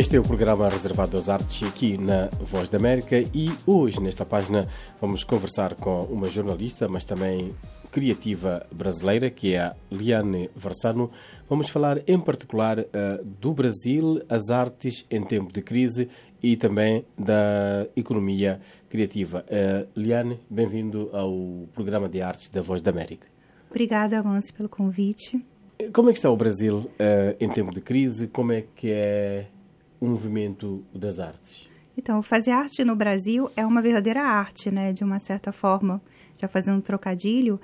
Este é o programa reservado às artes aqui na Voz da América e hoje, nesta página, vamos conversar com uma jornalista, mas também criativa brasileira, que é a Liane Varsano. Vamos falar em particular uh, do Brasil, as artes em tempo de crise e também da economia criativa. Uh, Liane, bem-vindo ao programa de artes da Voz da América. Obrigada, Avance, pelo convite. Como é que está o Brasil uh, em tempo de crise? Como é que é o movimento das artes? Então, fazer arte no Brasil é uma verdadeira arte, né? De uma certa forma, já fazendo um trocadilho,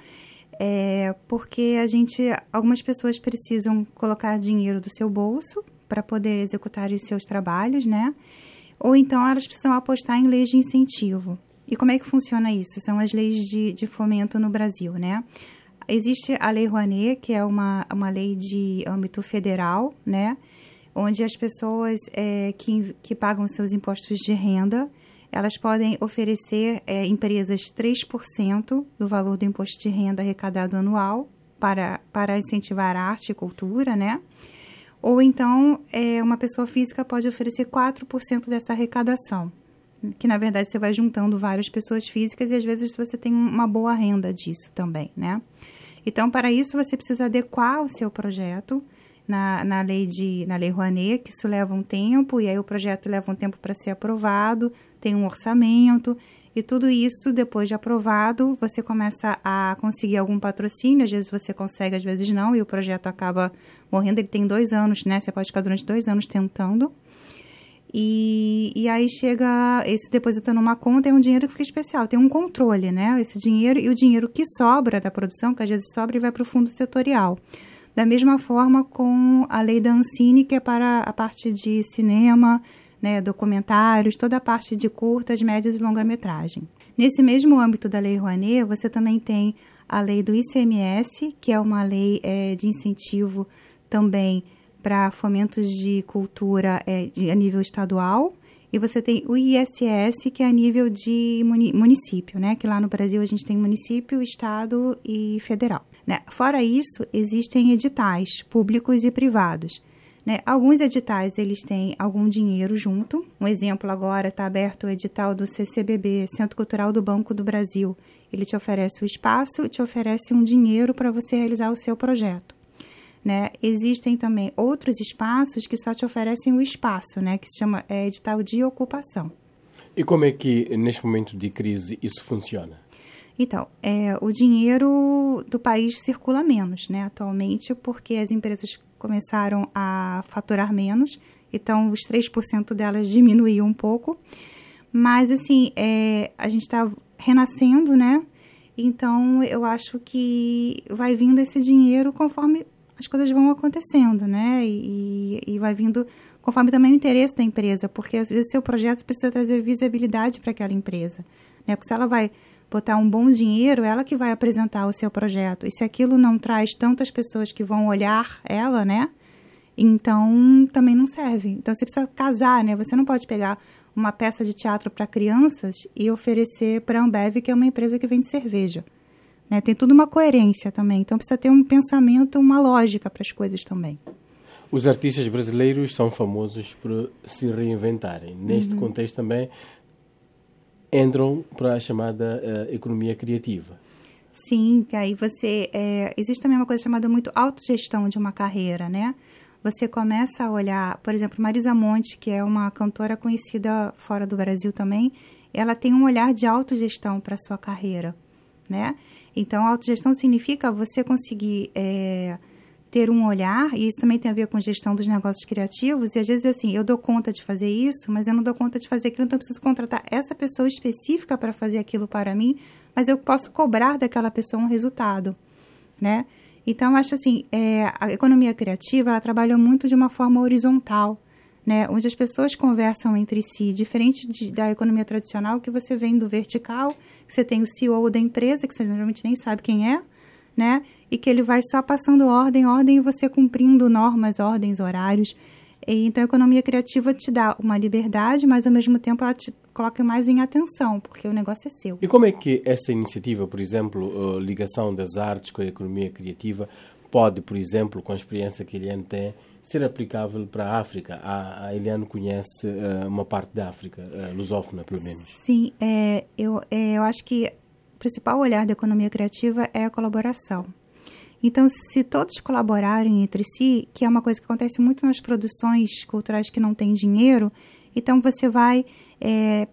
é porque a gente, algumas pessoas precisam colocar dinheiro do seu bolso para poder executar os seus trabalhos, né? Ou então elas precisam apostar em leis de incentivo. E como é que funciona isso? São as leis de, de fomento no Brasil, né? Existe a Lei Rouanet, que é uma, uma lei de âmbito federal, né? Onde as pessoas é, que, que pagam seus impostos de renda, elas podem oferecer é, empresas 3% do valor do imposto de renda arrecadado anual para, para incentivar a arte e cultura, né? Ou então, é, uma pessoa física pode oferecer 4% dessa arrecadação, que na verdade você vai juntando várias pessoas físicas e às vezes você tem uma boa renda disso também, né? Então, para isso, você precisa adequar o seu projeto na, na lei de na lei Rouanet, que isso leva um tempo, e aí o projeto leva um tempo para ser aprovado, tem um orçamento, e tudo isso, depois de aprovado, você começa a conseguir algum patrocínio, às vezes você consegue, às vezes não, e o projeto acaba morrendo, ele tem dois anos, né? Você pode ficar durante dois anos tentando. E, e aí chega esse depositando numa conta, é um dinheiro que fica especial, tem um controle, né? Esse dinheiro e o dinheiro que sobra da produção, que às vezes sobra e vai para o fundo setorial. Da mesma forma com a lei da Ancine, que é para a parte de cinema, né, documentários, toda a parte de curtas, médias e longa-metragem. Nesse mesmo âmbito da Lei Rouanet, você também tem a lei do ICMS, que é uma lei é, de incentivo também para fomentos de cultura é, de, a nível estadual. E você tem o ISS, que é a nível de município, né? Que lá no Brasil a gente tem município, estado e federal. Né? Fora isso, existem editais públicos e privados. Né? Alguns editais eles têm algum dinheiro junto. Um exemplo agora está aberto o edital do CCBB, Centro Cultural do Banco do Brasil. Ele te oferece o espaço e te oferece um dinheiro para você realizar o seu projeto. Né? Existem também outros espaços que só te oferecem o espaço, né? que se chama é, edital de ocupação. E como é que, neste momento de crise, isso funciona? Então, é, o dinheiro do país circula menos, né, atualmente, porque as empresas começaram a faturar menos, então os 3% delas diminuíram um pouco. Mas, assim, é, a gente está renascendo, né? Então, eu acho que vai vindo esse dinheiro conforme as coisas vão acontecendo, né? E, e vai vindo conforme também o interesse da empresa, porque às vezes seu projeto precisa trazer visibilidade para aquela empresa, né? Porque se ela vai botar um bom dinheiro, ela que vai apresentar o seu projeto. E se aquilo não traz tantas pessoas que vão olhar ela, né? Então também não serve. Então você precisa casar, né? Você não pode pegar uma peça de teatro para crianças e oferecer para a Ambev, que é uma empresa que vende cerveja. Né? Tem tudo uma coerência também. Então precisa ter um pensamento, uma lógica para as coisas também. Os artistas brasileiros são famosos por se reinventarem. Neste uhum. contexto também entram para a chamada uh, economia criativa. Sim, que aí você. É, existe também uma coisa chamada muito autogestão de uma carreira, né? Você começa a olhar, por exemplo, Marisa Monte, que é uma cantora conhecida fora do Brasil também, ela tem um olhar de autogestão para a sua carreira, né? Então, autogestão significa você conseguir. É, ter um olhar, e isso também tem a ver com gestão dos negócios criativos, e às vezes assim, eu dou conta de fazer isso, mas eu não dou conta de fazer aquilo, então eu preciso contratar essa pessoa específica para fazer aquilo para mim, mas eu posso cobrar daquela pessoa um resultado, né? Então, eu acho assim, é, a economia criativa, ela trabalha muito de uma forma horizontal, né? Onde as pessoas conversam entre si, diferente de, da economia tradicional, que você vem do vertical, que você tem o CEO da empresa, que você geralmente nem sabe quem é, né? E que ele vai só passando ordem, ordem e você cumprindo normas, ordens, horários. E, então, a economia criativa te dá uma liberdade, mas ao mesmo tempo ela te coloca mais em atenção, porque o negócio é seu. E como é que essa iniciativa, por exemplo, ligação das artes com a economia criativa, pode, por exemplo, com a experiência que ele tem, ser aplicável para a África. A, a Eliane conhece uh, uma parte da África, uh, lusófona, pelo menos. Sim, é, eu, é, eu acho que o principal olhar da economia criativa é a colaboração. Então, se todos colaborarem entre si, que é uma coisa que acontece muito nas produções culturais que não têm dinheiro, então você vai, é,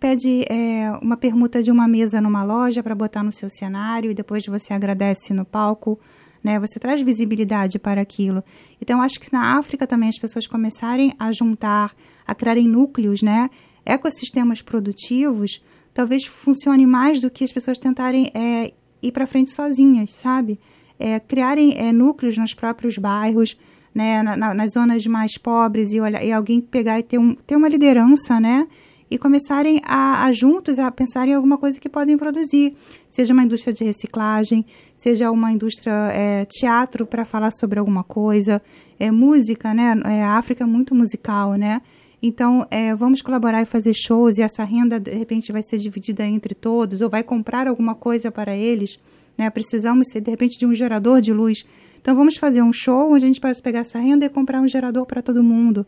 pede é, uma permuta de uma mesa numa loja para botar no seu cenário e depois você agradece no palco né? Você traz visibilidade para aquilo. Então, acho que na África também as pessoas começarem a juntar, a criarem núcleos, né? Ecossistemas produtivos, talvez funcione mais do que as pessoas tentarem é, ir para frente sozinhas, sabe? É, criarem é, núcleos nos próprios bairros, né? Na, na, nas zonas mais pobres e, olha, e alguém pegar e ter, um, ter uma liderança, né? e começarem a, a, juntos a pensar em alguma coisa que podem produzir, seja uma indústria de reciclagem, seja uma indústria é, teatro para falar sobre alguma coisa, é música, né? É, a África é muito musical, né? Então, é, vamos colaborar e fazer shows e essa renda, de repente, vai ser dividida entre todos ou vai comprar alguma coisa para eles. Né? Precisamos, de repente, de um gerador de luz. Então, vamos fazer um show onde a gente pode pegar essa renda e comprar um gerador para todo mundo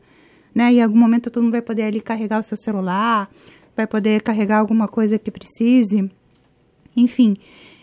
né? E em algum momento todo mundo vai poder ali carregar o seu celular, vai poder carregar alguma coisa que precise. Enfim,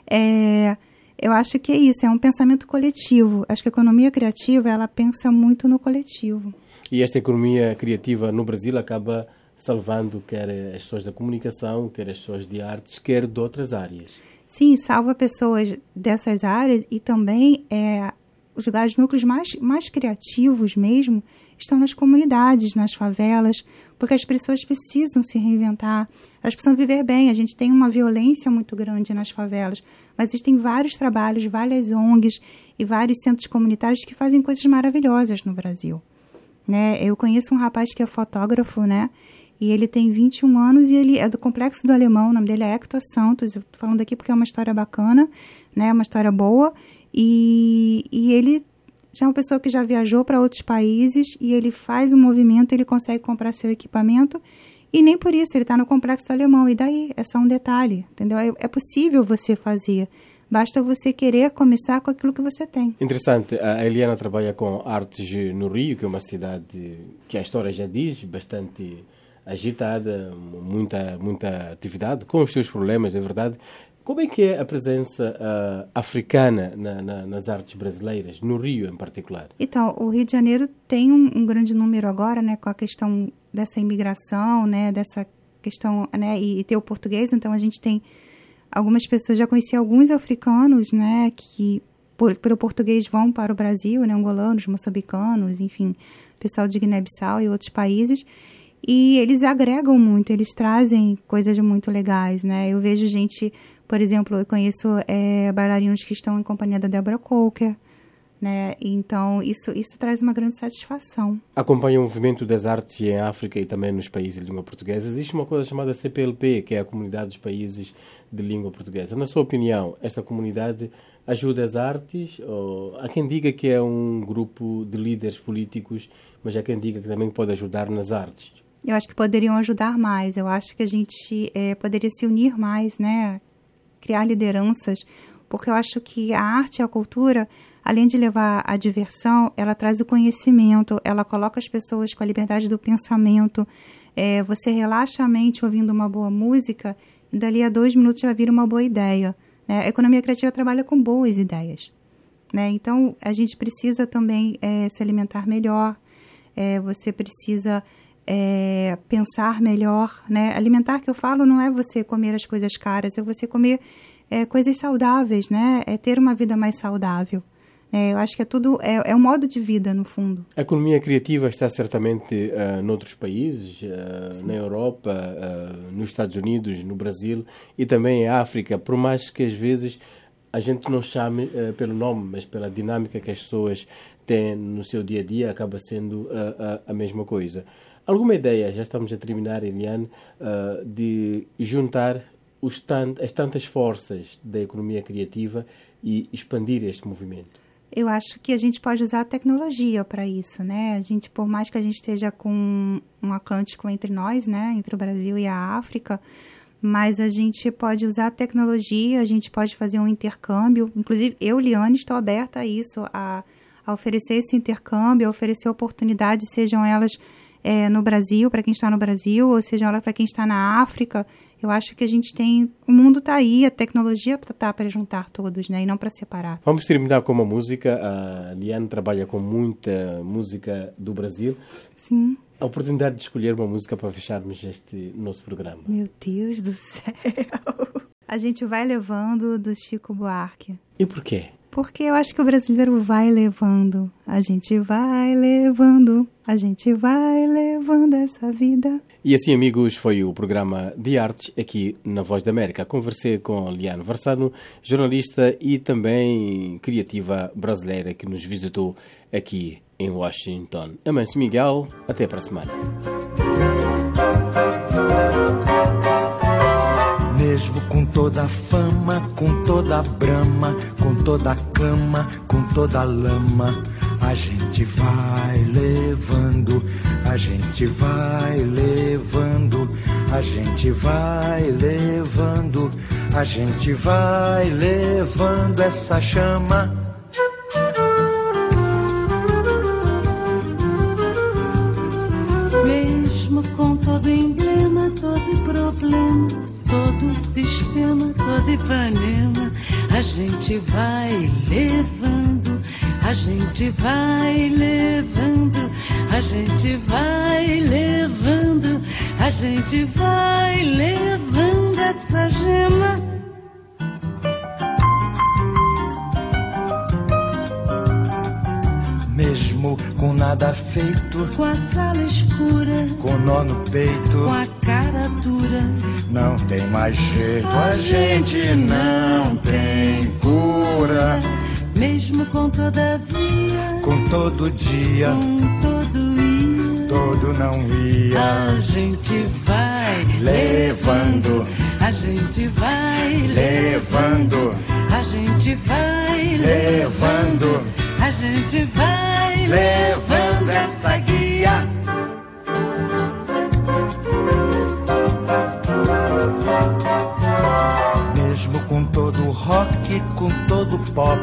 é, eu acho que é isso, é um pensamento coletivo. Acho que a economia criativa, ela pensa muito no coletivo. E esta economia criativa no Brasil acaba salvando quer as pessoas da comunicação, quer as pessoas de artes, quer de outras áreas. Sim, salva pessoas dessas áreas e também é, os lugares, núcleos mais, mais criativos mesmo, estão nas comunidades, nas favelas, porque as pessoas precisam se reinventar, elas precisam viver bem. A gente tem uma violência muito grande nas favelas, mas existem vários trabalhos, várias ONGs e vários centros comunitários que fazem coisas maravilhosas no Brasil. Né? Eu conheço um rapaz que é fotógrafo, né? E ele tem 21 anos e ele é do Complexo do Alemão, o nome dele é Hector Santos. Eu tô falando aqui porque é uma história bacana, né? Uma história boa. E, e ele já é uma pessoa que já viajou para outros países e ele faz um movimento, ele consegue comprar seu equipamento e nem por isso ele está no complexo alemão. E daí é só um detalhe, entendeu? É, é, possível você fazer. Basta você querer começar com aquilo que você tem. Interessante. A Eliana trabalha com artes no Rio, que é uma cidade que a história já diz, bastante agitada, muita, muita atividade, com os seus problemas, é verdade. Como é que é a presença uh, africana na, na, nas artes brasileiras, no Rio em particular? Então, o Rio de Janeiro tem um, um, grande número agora, né, com a questão dessa imigração, né, dessa questão, né, e, e ter o português. Então, a gente tem algumas pessoas, já conheci alguns africanos, né, que por, pelo português vão para o Brasil, né, angolanos, moçambicanos, enfim, pessoal de Guiné-Bissau e outros países. E eles agregam muito, eles trazem coisas muito legais, né? Eu vejo gente por exemplo, eu conheço é, bailarinos que estão em companhia da Deborah Coker, né? Então, isso, isso traz uma grande satisfação. Acompanha o movimento das artes em África e também nos países de língua portuguesa. Existe uma coisa chamada CPLP, que é a Comunidade dos Países de Língua Portuguesa. Na sua opinião, esta comunidade ajuda as artes? Ou há quem diga que é um grupo de líderes políticos, mas há quem diga que também pode ajudar nas artes. Eu acho que poderiam ajudar mais. Eu acho que a gente é, poderia se unir mais, né? criar lideranças, porque eu acho que a arte e a cultura, além de levar a diversão, ela traz o conhecimento, ela coloca as pessoas com a liberdade do pensamento. É, você relaxa a mente ouvindo uma boa música e dali a dois minutos já vira uma boa ideia. Né? A economia criativa trabalha com boas ideias. Né? Então, a gente precisa também é, se alimentar melhor, é, você precisa é, pensar melhor, né? Alimentar que eu falo não é você comer as coisas caras, é você comer é, coisas saudáveis, né? É ter uma vida mais saudável. É, eu acho que é tudo é, é um modo de vida no fundo. A economia criativa está certamente uh, noutros países, uh, na Europa, uh, nos Estados Unidos, no Brasil e também em África. Por mais que às vezes a gente não chame uh, pelo nome, mas pela dinâmica que as pessoas têm no seu dia a dia, acaba sendo a mesma coisa. Alguma ideia, já estamos a terminar, Eliane, uh, de juntar tant as tantas forças da economia criativa e expandir este movimento? Eu acho que a gente pode usar a tecnologia para isso, né? A gente, por mais que a gente esteja com um Atlântico entre nós, né, entre o Brasil e a África, mas a gente pode usar a tecnologia, a gente pode fazer um intercâmbio. Inclusive, eu, Liane, estou aberta a isso, a a oferecer esse intercâmbio, a oferecer oportunidades, sejam elas é, no Brasil, para quem está no Brasil, ou sejam elas para quem está na África. Eu acho que a gente tem. O mundo está aí, a tecnologia está para juntar todos, né? E não para separar. Vamos terminar com uma música. A Liane trabalha com muita música do Brasil. Sim. A oportunidade de escolher uma música para fecharmos este nosso programa. Meu Deus do céu! A gente vai levando do Chico Buarque. E por quê? Porque eu acho que o brasileiro vai levando. A gente vai levando. A gente vai levando essa vida. E assim, amigos, foi o programa de artes aqui na Voz da América. Conversei com Liane Varsano, jornalista e também criativa brasileira que nos visitou aqui em Washington. Amâncio Miguel, até para a semana. Mesmo com toda a fama, com toda a brama, com toda a cama, com toda a lama, a gente vai levando, a gente vai levando, a gente vai levando, a gente vai levando essa chama. Mesmo com todo emblema, todo problema, todo sistema, todo Ipanema, a gente vai levando, a gente vai levando, a gente vai levando, a gente vai levando essa gema. Mesmo com nada feito, Com a sala escura, com nó no peito, com a cara dura, não tem mais jeito, a gente não tem cura. Mesmo com todavia, Com todo dia, com todo ia. todo não ia. A gente vai Levando, a gente vai levando, a gente vai levando, a gente vai levando essa guia. Mesmo com todo rock, com todo pop,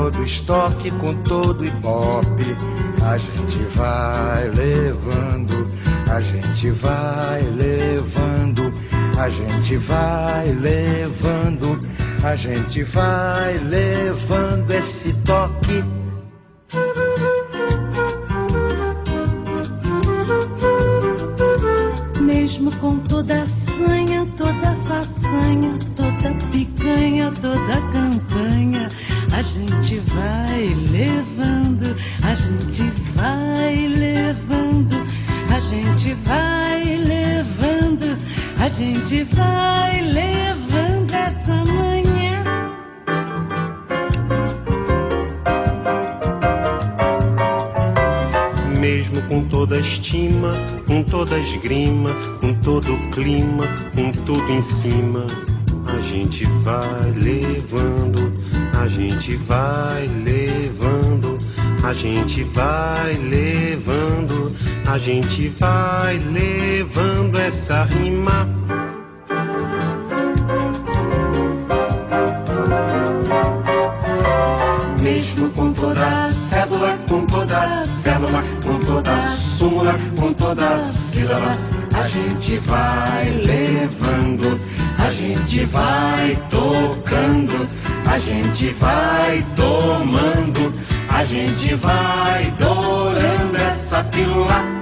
todo estoque, com todo ibope, a gente vai levando, a gente vai levando, a gente vai levando, a gente vai levando esse toque. Toda estima, com toda esgrima, com todo clima, com tudo em cima, a gente vai levando, a gente vai levando, a gente vai levando, a gente vai levando essa rima. Com toda a sílaba, a gente vai levando, a gente vai tocando, a gente vai tomando, a gente vai dourando essa pílula.